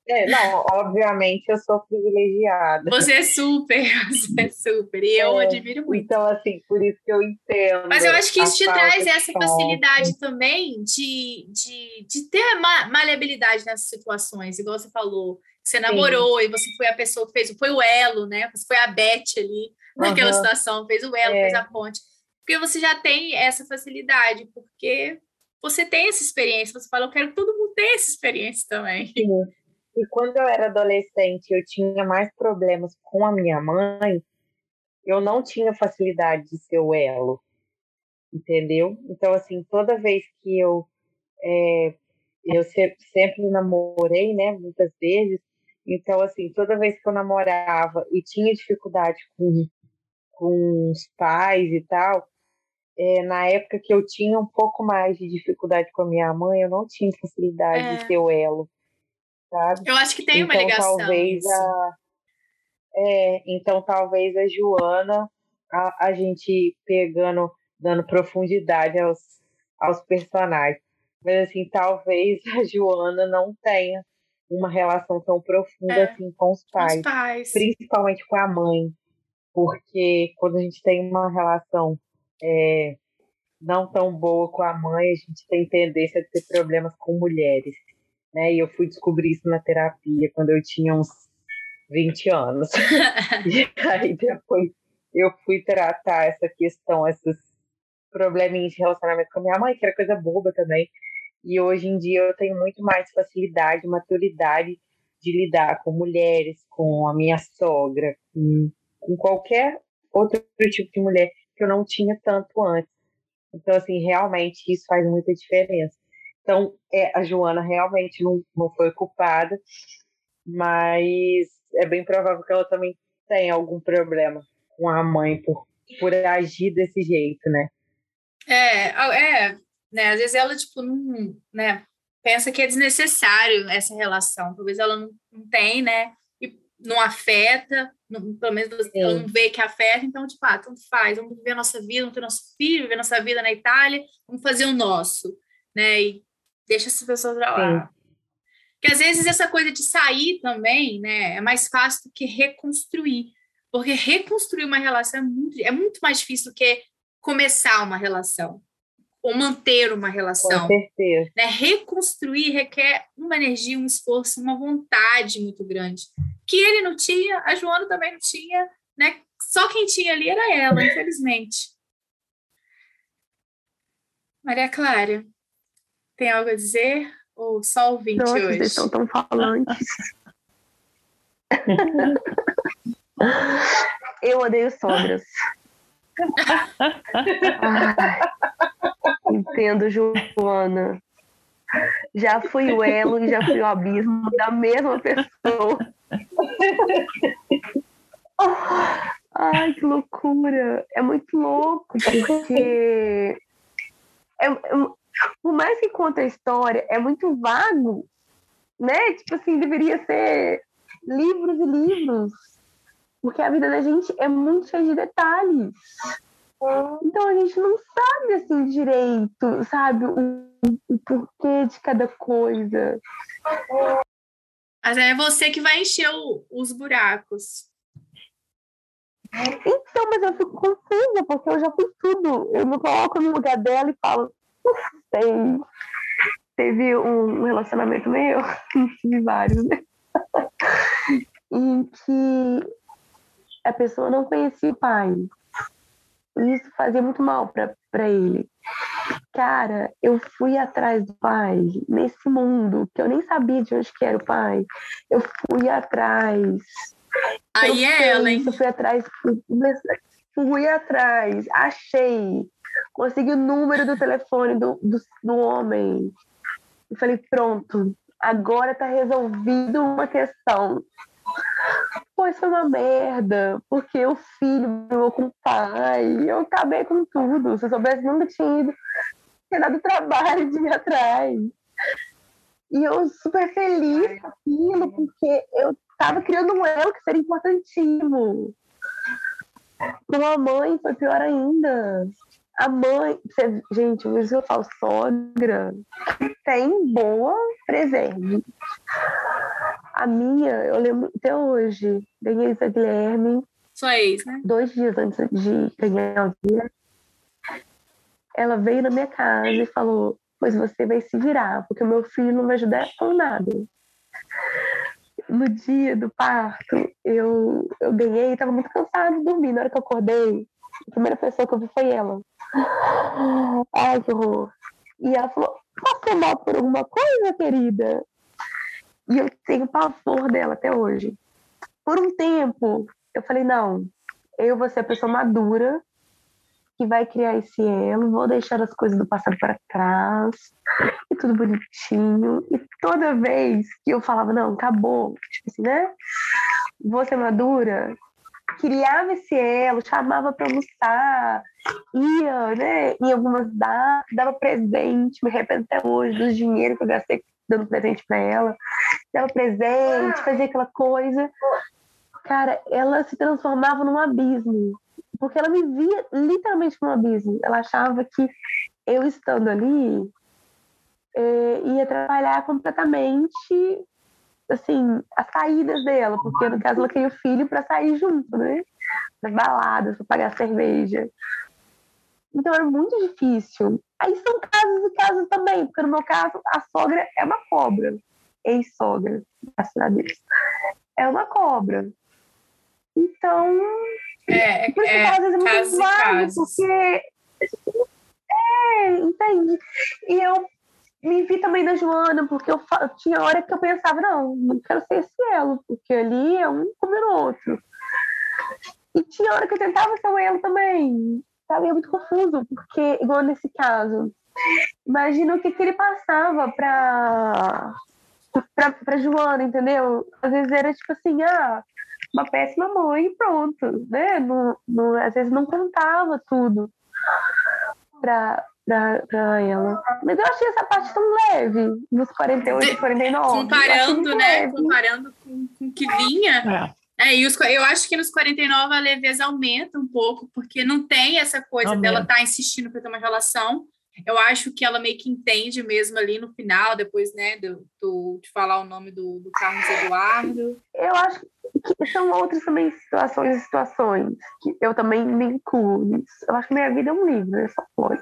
é, não, obviamente eu sou privilegiada. Você é super, você é super, e eu é, admiro muito. Então, assim, por isso que eu entendo. Mas eu acho que isso te traz essa facilidade também de, de, de ter maleabilidade nessas situações, igual você falou. Você namorou Sim. e você foi a pessoa que fez, foi o elo, né? Você foi a Beth ali naquela uhum. situação, fez o elo, é. fez a ponte. Porque você já tem essa facilidade, porque você tem essa experiência, você fala, eu quero que todo mundo tenha essa experiência também. Sim. E quando eu era adolescente, eu tinha mais problemas com a minha mãe, eu não tinha facilidade de ser o elo, entendeu? Então, assim, toda vez que eu. É, eu sempre namorei, né, muitas vezes, então, assim, toda vez que eu namorava e tinha dificuldade com, com os pais e tal, é, na época que eu tinha um pouco mais de dificuldade com a minha mãe, eu não tinha facilidade é. de ser o elo sabe? Eu acho que tem então, uma ligação. Talvez a, é, então talvez a Joana, a, a gente pegando, dando profundidade aos, aos personagens. Mas assim, talvez a Joana não tenha uma relação tão profunda é, assim com os pais, os pais, principalmente com a mãe, porque quando a gente tem uma relação é, não tão boa com a mãe, a gente tem tendência a ter problemas com mulheres né? E eu fui descobrir isso na terapia quando eu tinha uns 20 anos. e aí depois eu fui tratar essa questão, esses probleminhas de relacionamento com a minha mãe, que era coisa boba também. E hoje em dia eu tenho muito mais facilidade, maturidade de lidar com mulheres, com a minha sogra, com, com qualquer outro tipo de mulher que eu não tinha tanto antes. Então, assim, realmente isso faz muita diferença. Então, é, a Joana realmente não, não foi culpada, mas é bem provável que ela também tenha algum problema com a mãe por, por agir desse jeito, né? É, é, né? Às vezes ela, tipo, não, né? Pensa que é desnecessário essa relação. Talvez ela não, não tem, né? E não afeta, não, pelo menos ela não vê que afeta, então, tipo, ah, tanto faz, vamos viver a nossa vida, vamos ter nosso filho, viver nossa vida na Itália, vamos fazer o nosso, né? E deixa essas pessoas pra lá. que às vezes essa coisa de sair também, né, é mais fácil do que reconstruir. Porque reconstruir uma relação é muito, é muito mais difícil do que começar uma relação ou manter uma relação. Com certeza. Né? Reconstruir requer uma energia, um esforço, uma vontade muito grande. Que ele não tinha, a Joana também não tinha, né? Só quem tinha ali era ela, infelizmente. Maria Clara, tem algo a dizer? Ou só o 20 Nossa, hoje? Vocês estão tão falantes. Eu odeio sobras. entendo, Joana. Já fui o elo e já fui o abismo da mesma pessoa. Ai, que loucura! É muito louco, porque é, é, por mais que conta a história, é muito vago, né? Tipo assim, deveria ser livros e livros, porque a vida da gente é muito cheia de detalhes. Então a gente não sabe assim direito, sabe, o, o porquê de cada coisa. Mas é você que vai encher o, os buracos. Então, mas eu fico confusa, porque eu já fiz tudo. Eu me coloco no lugar dela e falo, não sei. Teve um relacionamento meu, tive vários, né? em que a pessoa não conhecia o pai. E isso fazia muito mal para ele. Cara, eu fui atrás do pai nesse mundo que eu nem sabia de onde que era o pai. Eu fui atrás. Aí é ela, hein? Eu fui atrás, fui atrás, achei, consegui o número do telefone do, do, do homem. E falei, pronto, agora tá resolvido uma questão. Pois foi uma merda, porque o filho brigou com o pai, eu acabei com tudo. Se eu soubesse, nunca tinha ido, ter dado trabalho de ir atrás. E eu super feliz com aquilo, porque eu tava criando um elo que seria importantíssimo. Com a mãe foi pior ainda. A mãe, gente, o eu falo sogra, tem boa presente. A minha, eu lembro até hoje, ganhei a Guilherme. Sua ex, né? Dois dias antes de ganhar o dia. Ela veio na minha casa e falou: Pois você vai se virar, porque o meu filho não vai ajudar com nada. No dia do parto, eu, eu ganhei estava muito cansada de dormir. Na hora que eu acordei, a primeira pessoa que eu vi foi ela. Ai, que horror. E ela falou: Passou mal por alguma coisa, querida? E eu tenho pavor dela até hoje. Por um tempo, eu falei: não, eu vou ser a pessoa madura que vai criar esse elo, vou deixar as coisas do passado para trás, e tudo bonitinho. E toda vez que eu falava: não, acabou, tipo assim, né? Vou ser madura, criava esse elo, chamava para almoçar, ia, né, em algumas datas, dava presente, me arrependo até hoje do dinheiro que eu gastei dando presente para ela, dava presente, ah. fazia aquela coisa. Cara, ela se transformava num abismo, porque ela me via literalmente num abismo. Ela achava que eu estando ali é, ia trabalhar completamente assim as saídas dela, porque no caso ela queria o filho para sair junto, né? Nas baladas, para pagar cerveja. Então era muito difícil. Aí são casos e casos também, porque no meu caso a sogra é uma cobra, ex-sogra, graças a Deus. É uma cobra. Então, é, por isso é, às vezes é muito vago, porque. É, entende? E eu me vi também da Joana, porque eu, eu, tinha hora que eu pensava, não, não quero ser esse elo, porque ali é um comendo o outro. E tinha hora que eu tentava ser o elo também sabe? É muito confuso, porque, igual nesse caso, imagina o que, que ele passava pra, pra, pra Joana, entendeu? Às vezes era tipo assim, ah, uma péssima mãe e pronto, né? Não, não, às vezes não contava tudo pra, pra, pra ela. Mas eu achei essa parte tão leve, nos 48 e 49. Comparando, né? Leve. Comparando com o que vinha. É é, e os, eu acho que nos 49 a leveza aumenta um pouco, porque não tem essa coisa aumenta. dela estar tá insistindo para ter uma relação. Eu acho que ela meio que entende mesmo ali no final, depois, né, do, do de falar o nome do, do Carlos Eduardo. Eu acho que são outras também situações e situações que eu também me incluo nisso. Eu acho que minha vida é um livro, né? Só pode.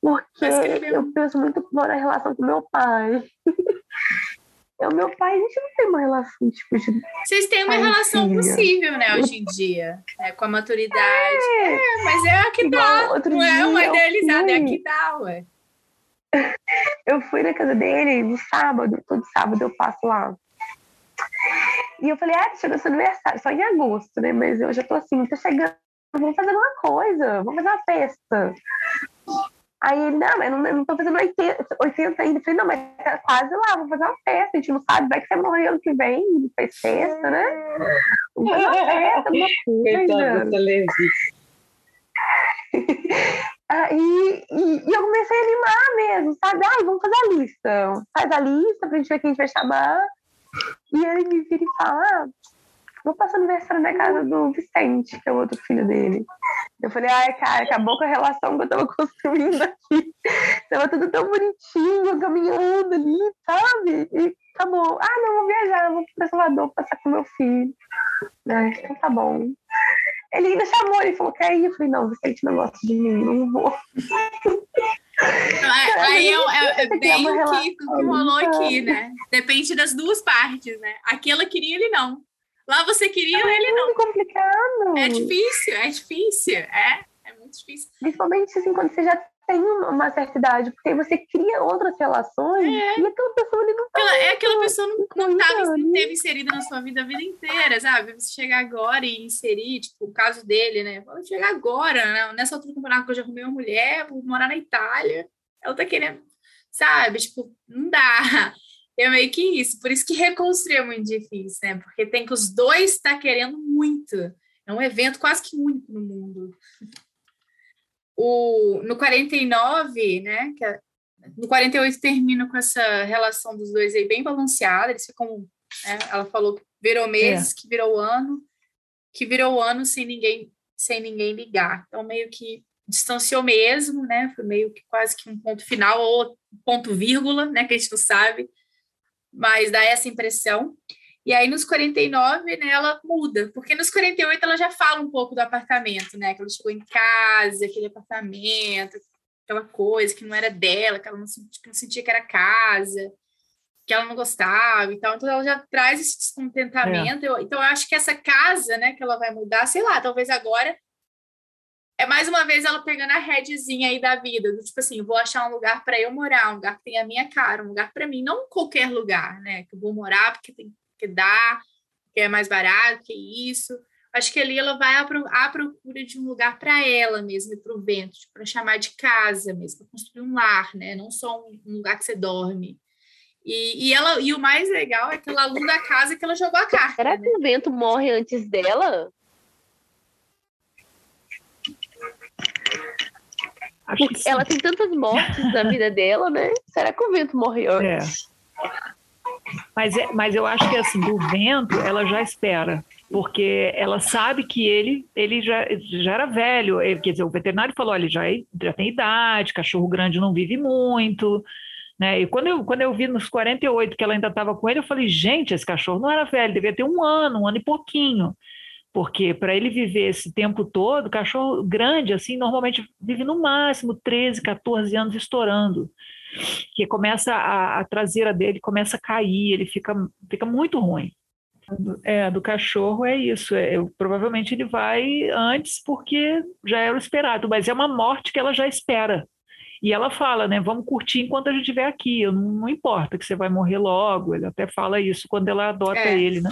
Porque eu penso muito na relação com meu pai. o meu pai, a gente não tem uma relação tipo de. Vocês têm uma relação possível, né, hoje em dia, né, com a maturidade. É, é mas é a que dá. Não é uma idealizada, é a que dá, ué. Eu fui na casa dele no sábado, todo sábado eu passo lá. E eu falei, ah, chegou seu aniversário, só em agosto, né? Mas eu já tô assim, tá chegando, vamos fazer uma coisa, vamos fazer uma festa. Aí ele, não, mas não, não tô fazendo 80, 80 ainda. Eu falei, não, mas tá quase lá, vou fazer uma festa. A gente não sabe, vai que você morre ano que vem, fez festa, né? Vamos fazer uma festa, uma coisa. Aí, e, e, eu comecei a animar mesmo, sabe? Ai, vamos fazer a lista. Faz a lista pra gente ver quem a gente vai chamar. E aí me vira e fala, ah, vou passar aniversário na casa do Vicente, que é o outro filho dele. Eu falei, ai, cara, acabou com a relação que eu tava construindo aqui. Tava tudo tão bonitinho, caminhando ali, sabe? E acabou. Ah, não, vou viajar, vou pro Salvador passar com meu filho. É, então tá bom. Ele ainda chamou, ele falou, quer ir? Eu falei, não, Vicente não gosta de mim, não vou. Aí é, é, é bem o que, que rolou aqui, né? Depende das duas partes, né? Aqui ela queria, ele não. Lá você queria, é ele não. É complicado. É difícil, é difícil. É, é muito difícil. Principalmente assim, quando você já tem uma certa idade, porque você cria outras relações é. e aquela pessoa ali não tá. Aquela, é aquela pessoa não, não, tava, não teve inserida na sua vida a vida inteira, sabe? Você chegar agora e inserir, tipo, o caso dele, né? Vou chegar agora, né? Nessa altura do campeonato que eu já arrumei uma mulher, vou morar na Itália. Ela tá querendo, sabe? Tipo, não dá. É meio que isso. Por isso que reconstruir é muito difícil, né? Porque tem que os dois estar tá querendo muito. É um evento quase que único no mundo. O, no 49, né? É, no 48 termina com essa relação dos dois aí bem balanceada. Eles ficam. Né, ela falou que virou meses, é. que virou ano, que virou ano sem ninguém sem ninguém ligar. Então, meio que distanciou mesmo, né? Foi meio que quase que um ponto final ou ponto vírgula, né? Que a gente não sabe mas dá essa impressão. E aí, nos 49, né, ela muda, porque nos 48 ela já fala um pouco do apartamento, né? Que ela chegou em casa, aquele apartamento, aquela coisa que não era dela, que ela não, tipo, não sentia que era casa, que ela não gostava e tal. Então, ela já traz esse descontentamento. É. Eu, então, eu acho que essa casa, né, que ela vai mudar, sei lá, talvez agora é mais uma vez ela pegando a redzinha aí da vida, do tipo assim, vou achar um lugar para eu morar, um lugar que tenha a minha cara, um lugar para mim, não qualquer lugar, né? Que eu vou morar porque tem que dar, que é mais barato, que isso. Acho que ali ela vai à procura de um lugar para ela mesmo, e para o vento, para tipo, chamar de casa mesmo, para construir um lar, né? Não só um, lugar que você dorme. E, e, ela, e o mais legal é que ela aluga a casa que ela jogou a carta. Será né? que o vento morre antes dela? Ela tem tantas mortes na vida dela, né? Será que o vento morreu É. Mas, é, mas eu acho que assim, do vento ela já espera, porque ela sabe que ele, ele já, já era velho. Ele, quer dizer, o veterinário falou: olha, ele já, já tem idade, cachorro grande não vive muito. Né? E quando eu, quando eu vi nos 48 que ela ainda estava com ele, eu falei: gente, esse cachorro não era velho, devia ter um ano, um ano e pouquinho porque para ele viver esse tempo todo, cachorro grande, assim, normalmente vive no máximo 13, 14 anos estourando, que começa a, a traseira dele começa a cair, ele fica, fica muito ruim. É, do cachorro é isso. É, eu, provavelmente ele vai antes porque já era o esperado, mas é uma morte que ela já espera. E ela fala, né? Vamos curtir enquanto a gente estiver aqui. Não, não importa que você vai morrer logo. Ele até fala isso quando ela adota é. ele, né?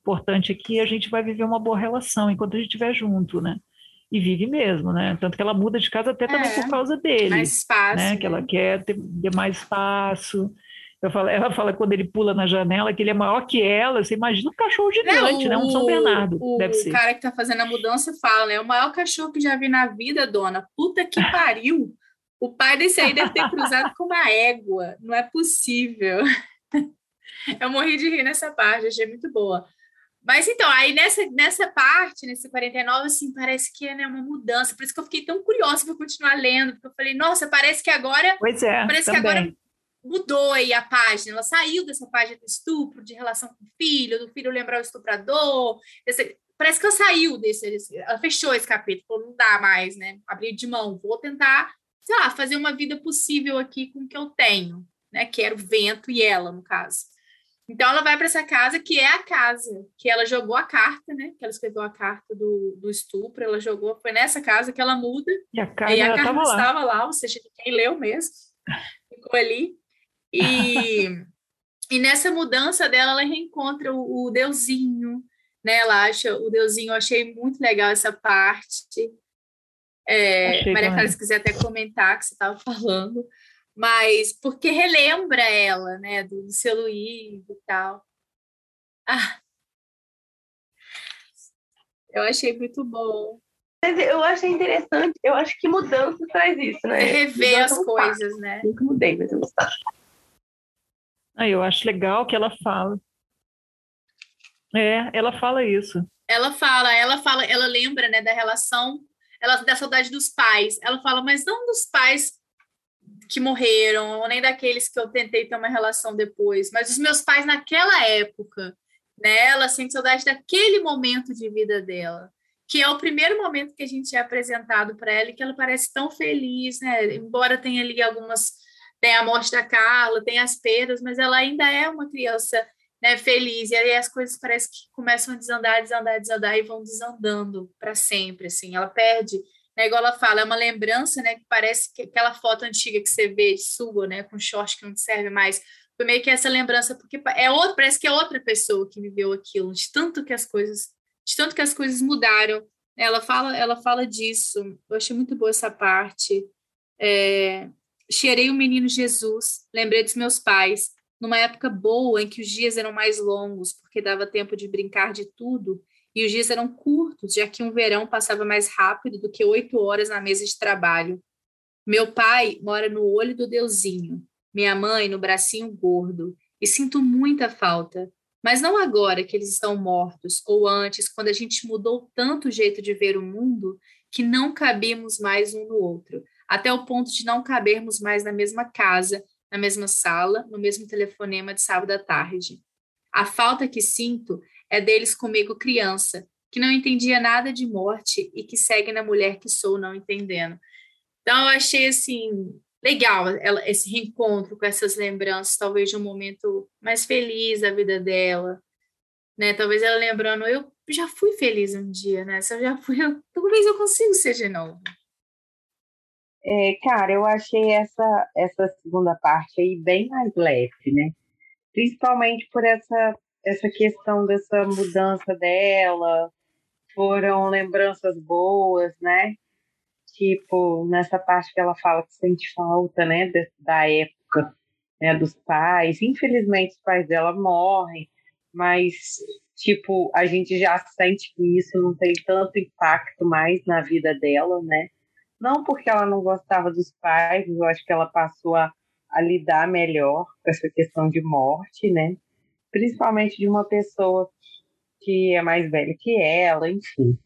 Importante é que a gente vai viver uma boa relação enquanto a gente estiver junto, né? E vive mesmo, né? Tanto que ela muda de casa até também é, por causa dele. Mais espaço. Né? Que ela quer ter, ter mais espaço. Eu falo, ela fala quando ele pula na janela que ele é maior que ela. Você imagina um cachorro gigante, não, né? Um São Bernardo. O, deve ser. o cara que tá fazendo a mudança fala, né? O maior cachorro que já vi na vida, dona. Puta que pariu! O pai desse aí deve ter cruzado com uma égua. Não é possível. Eu morri de rir nessa parte, achei muito boa. Mas então, aí nessa, nessa parte, nesse 49, assim, parece que é né, uma mudança. Por isso que eu fiquei tão curiosa para continuar lendo, porque eu falei, nossa, parece que agora. Pois é. Parece também. que agora mudou aí a página. Ela saiu dessa página do estupro, de relação com o filho, do filho lembrar o estuprador. Esse, parece que ela saiu desse, desse. Ela fechou esse capítulo, falou, não dá mais, né? Abrir de mão, vou tentar, sei lá, fazer uma vida possível aqui com o que eu tenho, né? Que era o vento e ela, no caso. Então ela vai para essa casa que é a casa que ela jogou a carta, né? Que ela escreveu a carta do, do estupro, ela jogou, foi nessa casa que ela muda. E a casa, e a carta lá. estava lá, ou seja, quem leu mesmo, ficou ali. E, e nessa mudança dela, ela reencontra o, o Deusinho, né? Ela acha o Deusinho, eu achei muito legal essa parte. É, Maria Clara, se quiser até comentar que você estava falando mas porque relembra ela, né, do seu Luiz e tal. Ah, eu achei muito bom. Eu achei interessante, eu acho que mudança traz isso, né? Rever mudança as coisas, fácil. né? Nunca mudei, mas eu gostava. Ah, eu acho legal que ela fala. É, ela fala isso. Ela fala, ela fala, ela lembra, né, da relação, ela da saudade dos pais. Ela fala, mas não dos pais que morreram, ou nem daqueles que eu tentei ter uma relação depois, mas os meus pais naquela época, né? Ela sente saudade daquele momento de vida dela, que é o primeiro momento que a gente é apresentado para ela e que ela parece tão feliz, né? Embora tenha ali algumas, tem a morte da Carla, tem as perdas, mas ela ainda é uma criança né, feliz. E aí as coisas parecem que começam a desandar, desandar, desandar e vão desandando para sempre, assim. Ela perde né, igual ela fala, é uma lembrança, né, que parece que aquela foto antiga que você vê sugo, né, com short que não serve mais, foi meio que essa lembrança, porque é outro, parece que é outra pessoa que viveu aquilo, de tanto que as coisas, de tanto que as coisas mudaram. Ela fala, ela fala disso. Eu achei muito boa essa parte. É, cheirei o menino Jesus, lembrei dos meus pais, numa época boa em que os dias eram mais longos, porque dava tempo de brincar de tudo e os dias eram curtos, já que um verão passava mais rápido do que oito horas na mesa de trabalho. Meu pai mora no olho do Deusinho, minha mãe no bracinho gordo, e sinto muita falta. Mas não agora que eles estão mortos, ou antes, quando a gente mudou tanto o jeito de ver o mundo que não cabíamos mais um no outro, até o ponto de não cabermos mais na mesma casa, na mesma sala, no mesmo telefonema de sábado à tarde. A falta que sinto é deles comigo criança, que não entendia nada de morte e que segue na mulher que sou não entendendo. Então eu achei assim legal ela, esse reencontro com essas lembranças, talvez de um momento mais feliz da vida dela, né? Talvez ela lembrando, eu já fui feliz um dia, né? Se eu já fui, eu, talvez eu consiga ser de novo. É, cara, eu achei essa essa segunda parte aí bem mais leve, né? Principalmente por essa essa questão dessa mudança dela, foram lembranças boas, né? Tipo, nessa parte que ela fala que sente falta, né, da época, né, dos pais. Infelizmente, os pais dela morrem, mas, tipo, a gente já sente que isso não tem tanto impacto mais na vida dela, né? Não porque ela não gostava dos pais, eu acho que ela passou a, a lidar melhor com essa questão de morte, né? Principalmente de uma pessoa que é mais velha que ela, enfim.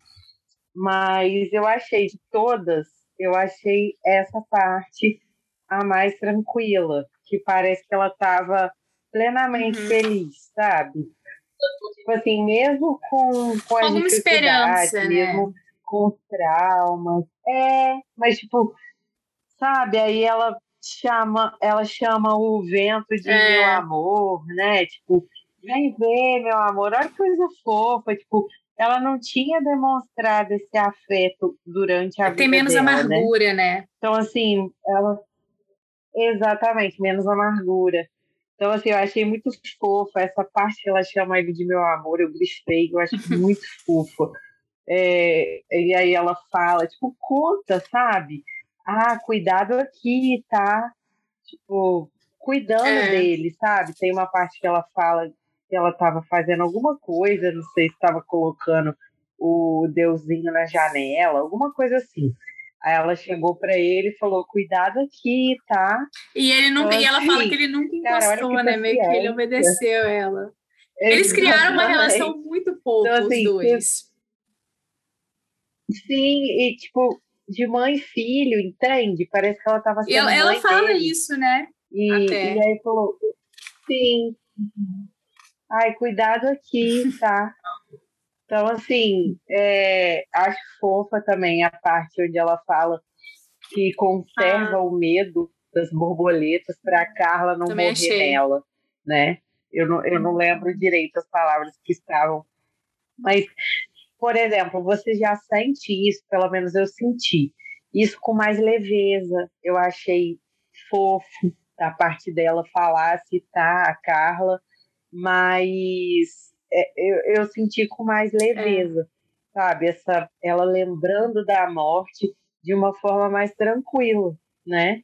Mas eu achei de todas, eu achei essa parte a mais tranquila, que parece que ela estava plenamente uhum. feliz, sabe? Tipo assim, mesmo com, com a Alguma esperança, né? mesmo né? com traumas. É, mas tipo, sabe, aí ela chama, ela chama o vento de é. meu amor, né? Tipo, vem ver, meu amor, olha que coisa fofa, tipo, ela não tinha demonstrado esse afeto durante a Tem vida Tem menos dela, né? amargura, né? né? Então, assim, ela... Exatamente, menos amargura. Então, assim, eu achei muito fofa essa parte que ela chama ele de meu amor, eu gostei, eu acho muito fofa. É, e aí ela fala, tipo, conta, sabe? ah, cuidado aqui, tá? Tipo, cuidando é. dele, sabe? Tem uma parte que ela fala que ela estava fazendo alguma coisa, não sei se estava colocando o deusinho na janela, alguma coisa assim. Aí ela chegou para ele e falou: "Cuidado aqui, tá?" E ele nunca, então, e ela assim, fala que ele nunca encostou, cara, né? Meio que ele obedeceu ela. Eles criaram uma relação muito pouco, então, assim, os dois. Sim, e tipo, de mãe e filho, entende? Parece que ela estava sendo. Ela, ela fala dele. isso, né? E, e aí falou, sim. Ai, cuidado aqui, tá? Então, assim, é, acho fofa também a parte onde ela fala que conserva ah. o medo das borboletas para a Carla não também morrer achei. nela, né? Eu não, eu não lembro direito as palavras que estavam. Mas, por exemplo, você já sente isso, pelo menos eu senti. Isso com mais leveza. Eu achei fofo a parte dela falar, citar a Carla, mas é, eu, eu senti com mais leveza, é. sabe? Essa, ela lembrando da morte de uma forma mais tranquila, né?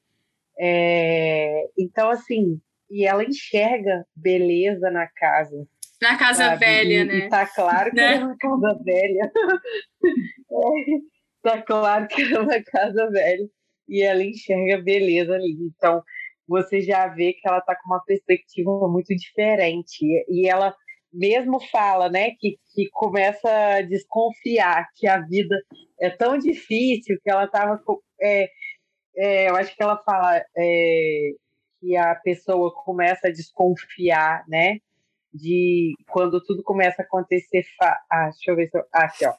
É, então, assim, e ela enxerga beleza na casa. Na casa sabe? velha, e, né? E tá claro que né? é uma casa velha. é, tá claro que é uma casa velha. E ela enxerga beleza ali. Então, você já vê que ela tá com uma perspectiva muito diferente. E ela mesmo fala, né, que, que começa a desconfiar que a vida é tão difícil que ela estava. É, é, eu acho que ela fala é, que a pessoa começa a desconfiar, né? De quando tudo começa a acontecer. Ah, deixa eu ver se eu. Ah, aqui, ó.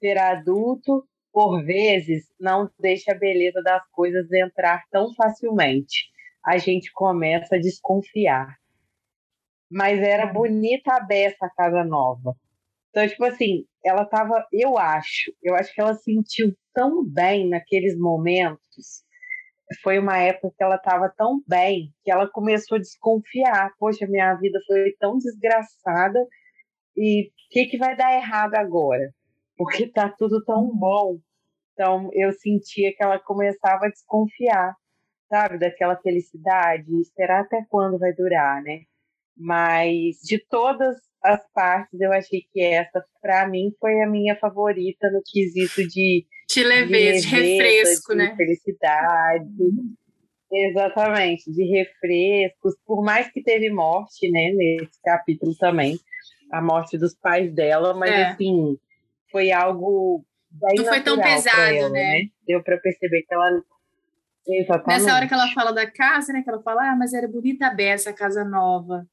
Ser adulto, por vezes, não deixa a beleza das coisas entrar tão facilmente. A gente começa a desconfiar. Mas era bonita a beça a casa nova. Então, tipo assim, ela tava, eu acho, eu acho que ela sentiu tão bem naqueles momentos foi uma época que ela estava tão bem que ela começou a desconfiar. Poxa, minha vida foi tão desgraçada e o que, que vai dar errado agora? Porque tá tudo tão bom. Então eu sentia que ela começava a desconfiar, sabe, daquela felicidade. Será até quando vai durar, né? Mas de todas as partes, eu achei que essa, para mim, foi a minha favorita no quesito de de leveza, de, refresco, de né? Felicidade. Exatamente, de refrescos. Por mais que teve morte, né, nesse capítulo também, a morte dos pais dela, mas é. assim, foi algo bem Não foi tão pesado, ela, né? né? Deu para perceber que ela Exatamente. Nessa hora que ela fala da casa, né? Que ela fala, ah, mas era bonita a beça, a casa nova.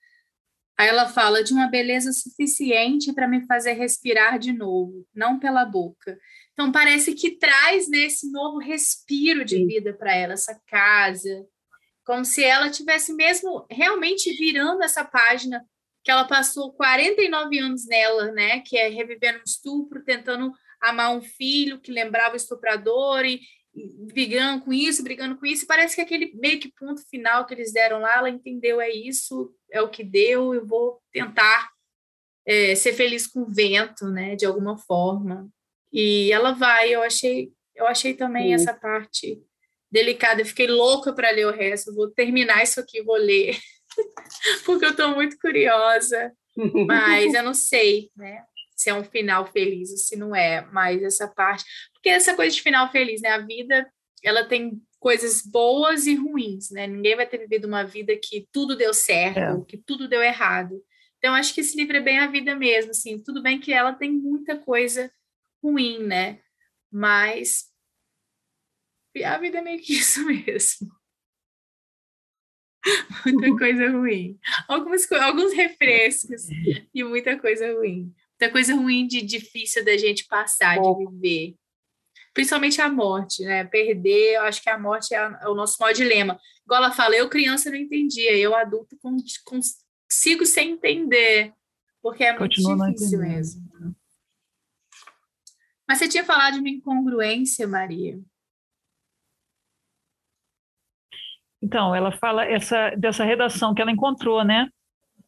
Aí ela fala de uma beleza suficiente para me fazer respirar de novo, não pela boca. Então parece que traz né, esse novo respiro de vida para ela, essa casa, como se ela tivesse mesmo realmente virando essa página que ela passou 49 anos nela, né? Que é revivendo um estupro, tentando amar um filho que lembrava o estuprador e, brigando com isso, brigando com isso. E parece que aquele meio que ponto final que eles deram lá, ela entendeu, é isso, é o que deu, eu vou tentar é, ser feliz com o vento, né, de alguma forma. E ela vai, eu achei, eu achei também Sim. essa parte delicada. Eu fiquei louca para ler o resto. Vou terminar isso aqui, vou ler, porque eu estou muito curiosa. Mas eu não sei, né? Se é um final feliz ou se não é, mas essa parte. Porque essa coisa de final feliz, né? A vida, ela tem coisas boas e ruins, né? Ninguém vai ter vivido uma vida que tudo deu certo, é. que tudo deu errado. Então, acho que esse livro é bem a vida mesmo, assim. Tudo bem que ela tem muita coisa ruim, né? Mas a vida é meio que isso mesmo. muita coisa ruim. Algumas, alguns refrescos e muita coisa ruim. Muita coisa ruim de difícil da gente passar, de viver principalmente a morte, né? Perder, eu acho que a morte é, é, o nosso maior dilema. Igual ela fala, eu criança não entendia, eu adulto consigo sem entender, porque é muito Continua difícil mesmo. Mas você tinha falado de uma incongruência, Maria. Então, ela fala essa, dessa redação que ela encontrou, né?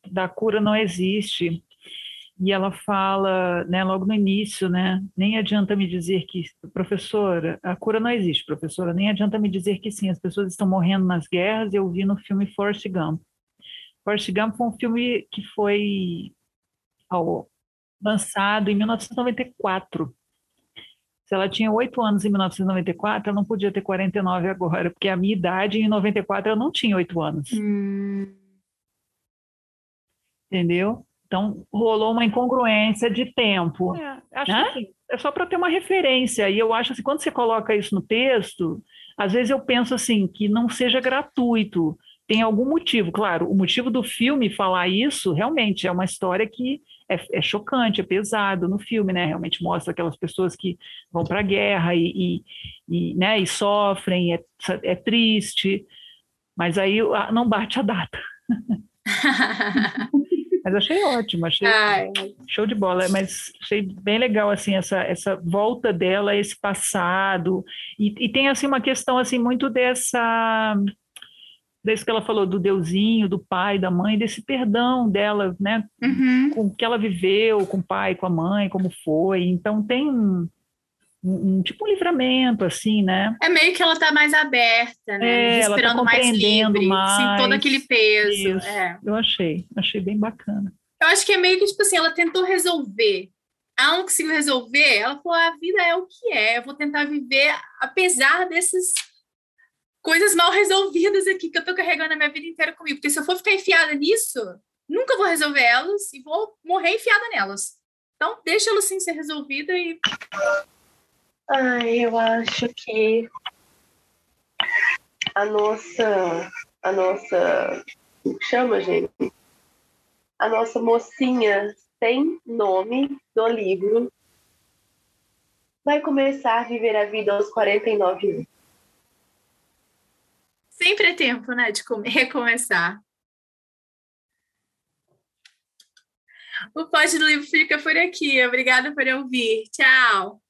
Da cura não existe e ela fala, né, logo no início, né, nem adianta me dizer que, professora, a cura não existe, professora, nem adianta me dizer que sim, as pessoas estão morrendo nas guerras, eu vi no filme Forrest Gump. Forrest Gump foi um filme que foi ao, lançado em 1994. Se ela tinha oito anos em 1994, ela não podia ter 49 agora, porque a minha idade em 94 eu não tinha oito anos. Hum. Entendeu? Então, rolou uma incongruência de tempo. É, acho né? que é só para ter uma referência. E eu acho assim, quando você coloca isso no texto, às vezes eu penso assim, que não seja gratuito. Tem algum motivo, claro, o motivo do filme falar isso realmente é uma história que é, é chocante, é pesado no filme, né? Realmente mostra aquelas pessoas que vão para a guerra e, e, e, né, e sofrem, é, é triste, mas aí não bate a data. Mas achei ótimo, achei Ai. show de bola, mas achei bem legal assim essa, essa volta dela, esse passado e, e tem assim uma questão assim muito dessa desse que ela falou do deusinho, do pai, da mãe, desse perdão dela, né, uhum. com o que ela viveu, com o pai, com a mãe, como foi. Então tem um, um, um, tipo um livramento, assim, né? É meio que ela tá mais aberta, né? É, Respirando ela tá mais livre, mais, sem todo aquele peso. É. Eu achei, achei bem bacana. Eu acho que é meio que, tipo assim, ela tentou resolver. Ela não conseguiu resolver, ela falou, a vida é o que é, eu vou tentar viver apesar desses coisas mal resolvidas aqui que eu tô carregando a minha vida inteira comigo. Porque se eu for ficar enfiada nisso, nunca vou resolver elas e vou morrer enfiada nelas. Então, deixa ela assim ser resolvida e Ai, eu acho que a nossa, a nossa, chama, gente? A nossa mocinha sem nome do livro vai começar a viver a vida aos 49 anos. Sempre é tempo, né, de recomeçar. O Pode do Livro fica por aqui. Obrigada por ouvir. Tchau.